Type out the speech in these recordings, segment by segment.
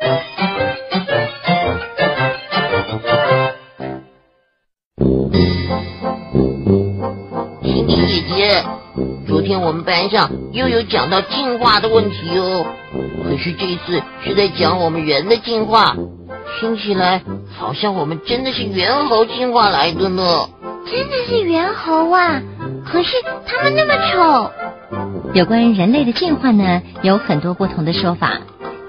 姐姐，昨天我们班上又有讲到进化的问题哦，可是这次是在讲我们人的进化，听起来好像我们真的是猿猴进化来的呢。真的是猿猴啊！可是他们那么丑。有关人类的进化呢，有很多不同的说法，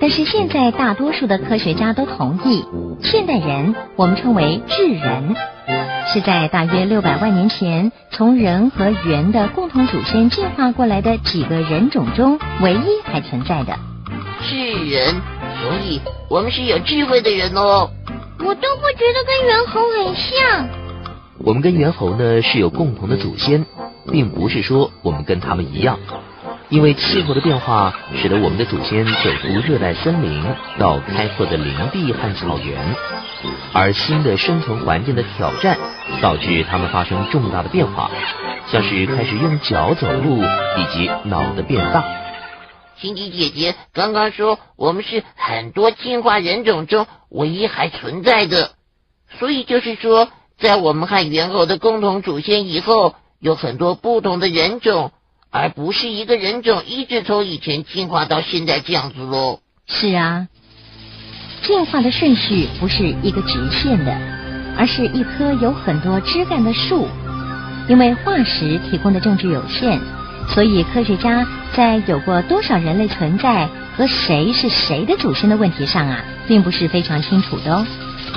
但是现在大多数的科学家都同意，现代人我们称为智人，是在大约六百万年前从人和猿的共同祖先进化过来的几个人种中唯一还存在的。智人，所以我们是有智慧的人哦。我都不觉得跟猿猴很像。我们跟猿猴呢是有共同的祖先，并不是说我们跟他们一样。因为气候的变化，使得我们的祖先走出热带森林到开阔的林地和草原，而新的生存环境的挑战，导致他们发生重大的变化，像是开始用脚走路，以及脑的变大。星吉姐姐刚刚说我们是很多进化人种中唯一还存在的，所以就是说。在我们和猿猴的共同祖先以后，有很多不同的人种，而不是一个人种一直从以前进化到现在这样子喽。是啊，进化的顺序不是一个直线的，而是一棵有很多枝干的树。因为化石提供的证据有限，所以科学家在有过多少人类存在和谁是谁的祖先的问题上啊，并不是非常清楚的哦。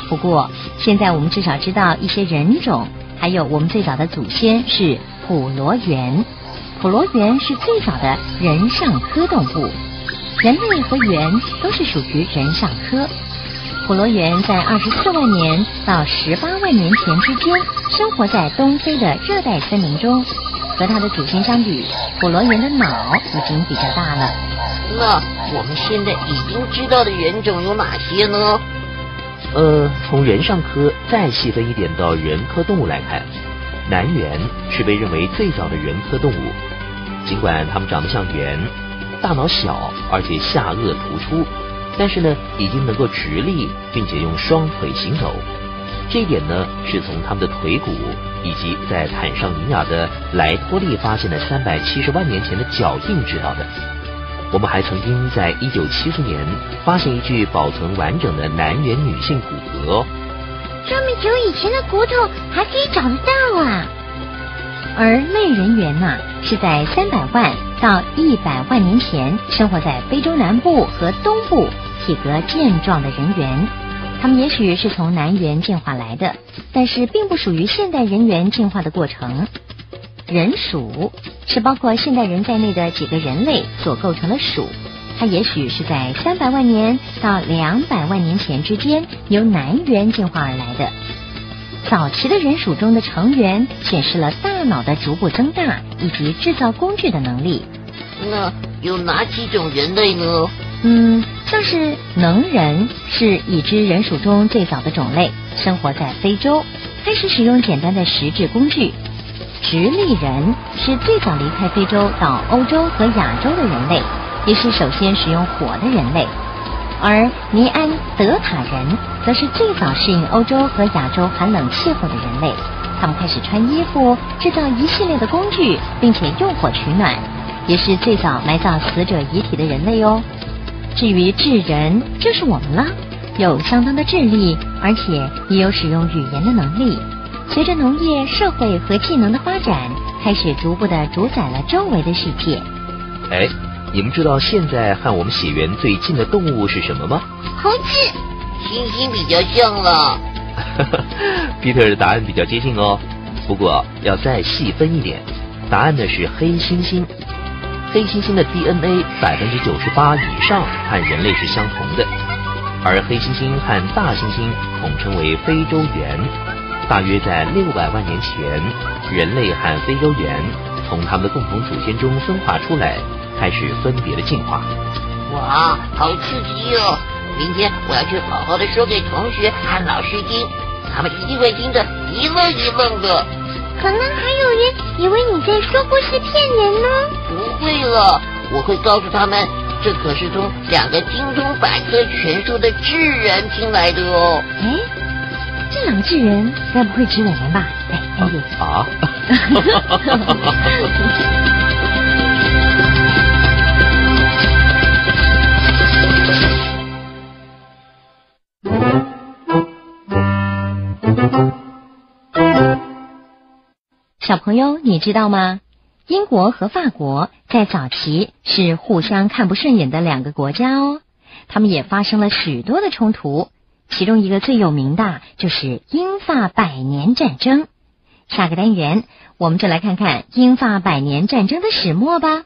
不过，现在我们至少知道一些人种，还有我们最早的祖先是普罗猿。普罗猿是最早的人上科动物，人类和猿都是属于人上科。普罗猿在二十四万年到十八万年前之间，生活在东非的热带森林中。和它的祖先相比，普罗猿的脑已经比较大了。那我们现在已经知道的猿种有哪些呢？呃，从人上科再细分一点到人科动物来看，南猿是被认为最早的人科动物。尽管它们长得像猿，大脑小，而且下颚突出，但是呢，已经能够直立，并且用双腿行走。这一点呢，是从它们的腿骨以及在坦桑尼亚的莱托利发现的三百七十万年前的脚印知道的。我们还曾经在一九七四年发现一具保存完整的南猿女性骨骼，这么久以前的骨头还可以找得到啊！而类人猿呢，是在三百万到一百万年前生活在非洲南部和东部，体格健壮的人猿。他们也许是从南猿进化来的，但是并不属于现代人猿进化的过程。人属是包括现代人在内的几个人类所构成的属，它也许是在三百万年到两百万年前之间由南猿进化而来的。早期的人属中的成员显示了大脑的逐步增大以及制造工具的能力。那有哪几种人类呢？嗯，像是能人是已知人属中最早的种类，生活在非洲，开始使用简单的石质工具。直立人是最早离开非洲到欧洲和亚洲的人类，也是首先使用火的人类。而尼安德塔人则是最早适应欧洲和亚洲寒冷气候的人类。他们开始穿衣服、制造一系列的工具，并且用火取暖，也是最早埋葬死者遗体的人类哦。至于智人，就是我们了，有相当的智力，而且也有使用语言的能力。随着农业、社会和技能的发展，开始逐步的主宰了周围的世界。哎，你们知道现在和我们血缘最近的动物是什么吗？猴子。猩猩比较像了。皮特的答案比较接近哦，不过要再细分一点，答案呢是黑猩猩。黑猩猩的 DNA 百分之九十八以上和人类是相同的，而黑猩猩和大猩猩统称为非洲猿。大约在六百万年前，人类和非洲猿从他们的共同祖先中分化出来，开始分别的进化。哇，好刺激哦！明天我要去好好的说给同学和老师听，他们一定会听得一愣一愣的。可能还有人以为你在说故事骗人呢。不会了，我会告诉他们，这可是从两个精通百科全书的智人听来的哦。哎，这两个智人该不会指我们吧？哎，哎呦，啊！小朋友，你知道吗？英国和法国在早期是互相看不顺眼的两个国家哦，他们也发生了许多的冲突，其中一个最有名的就是英法百年战争。下个单元我们就来看看英法百年战争的始末吧。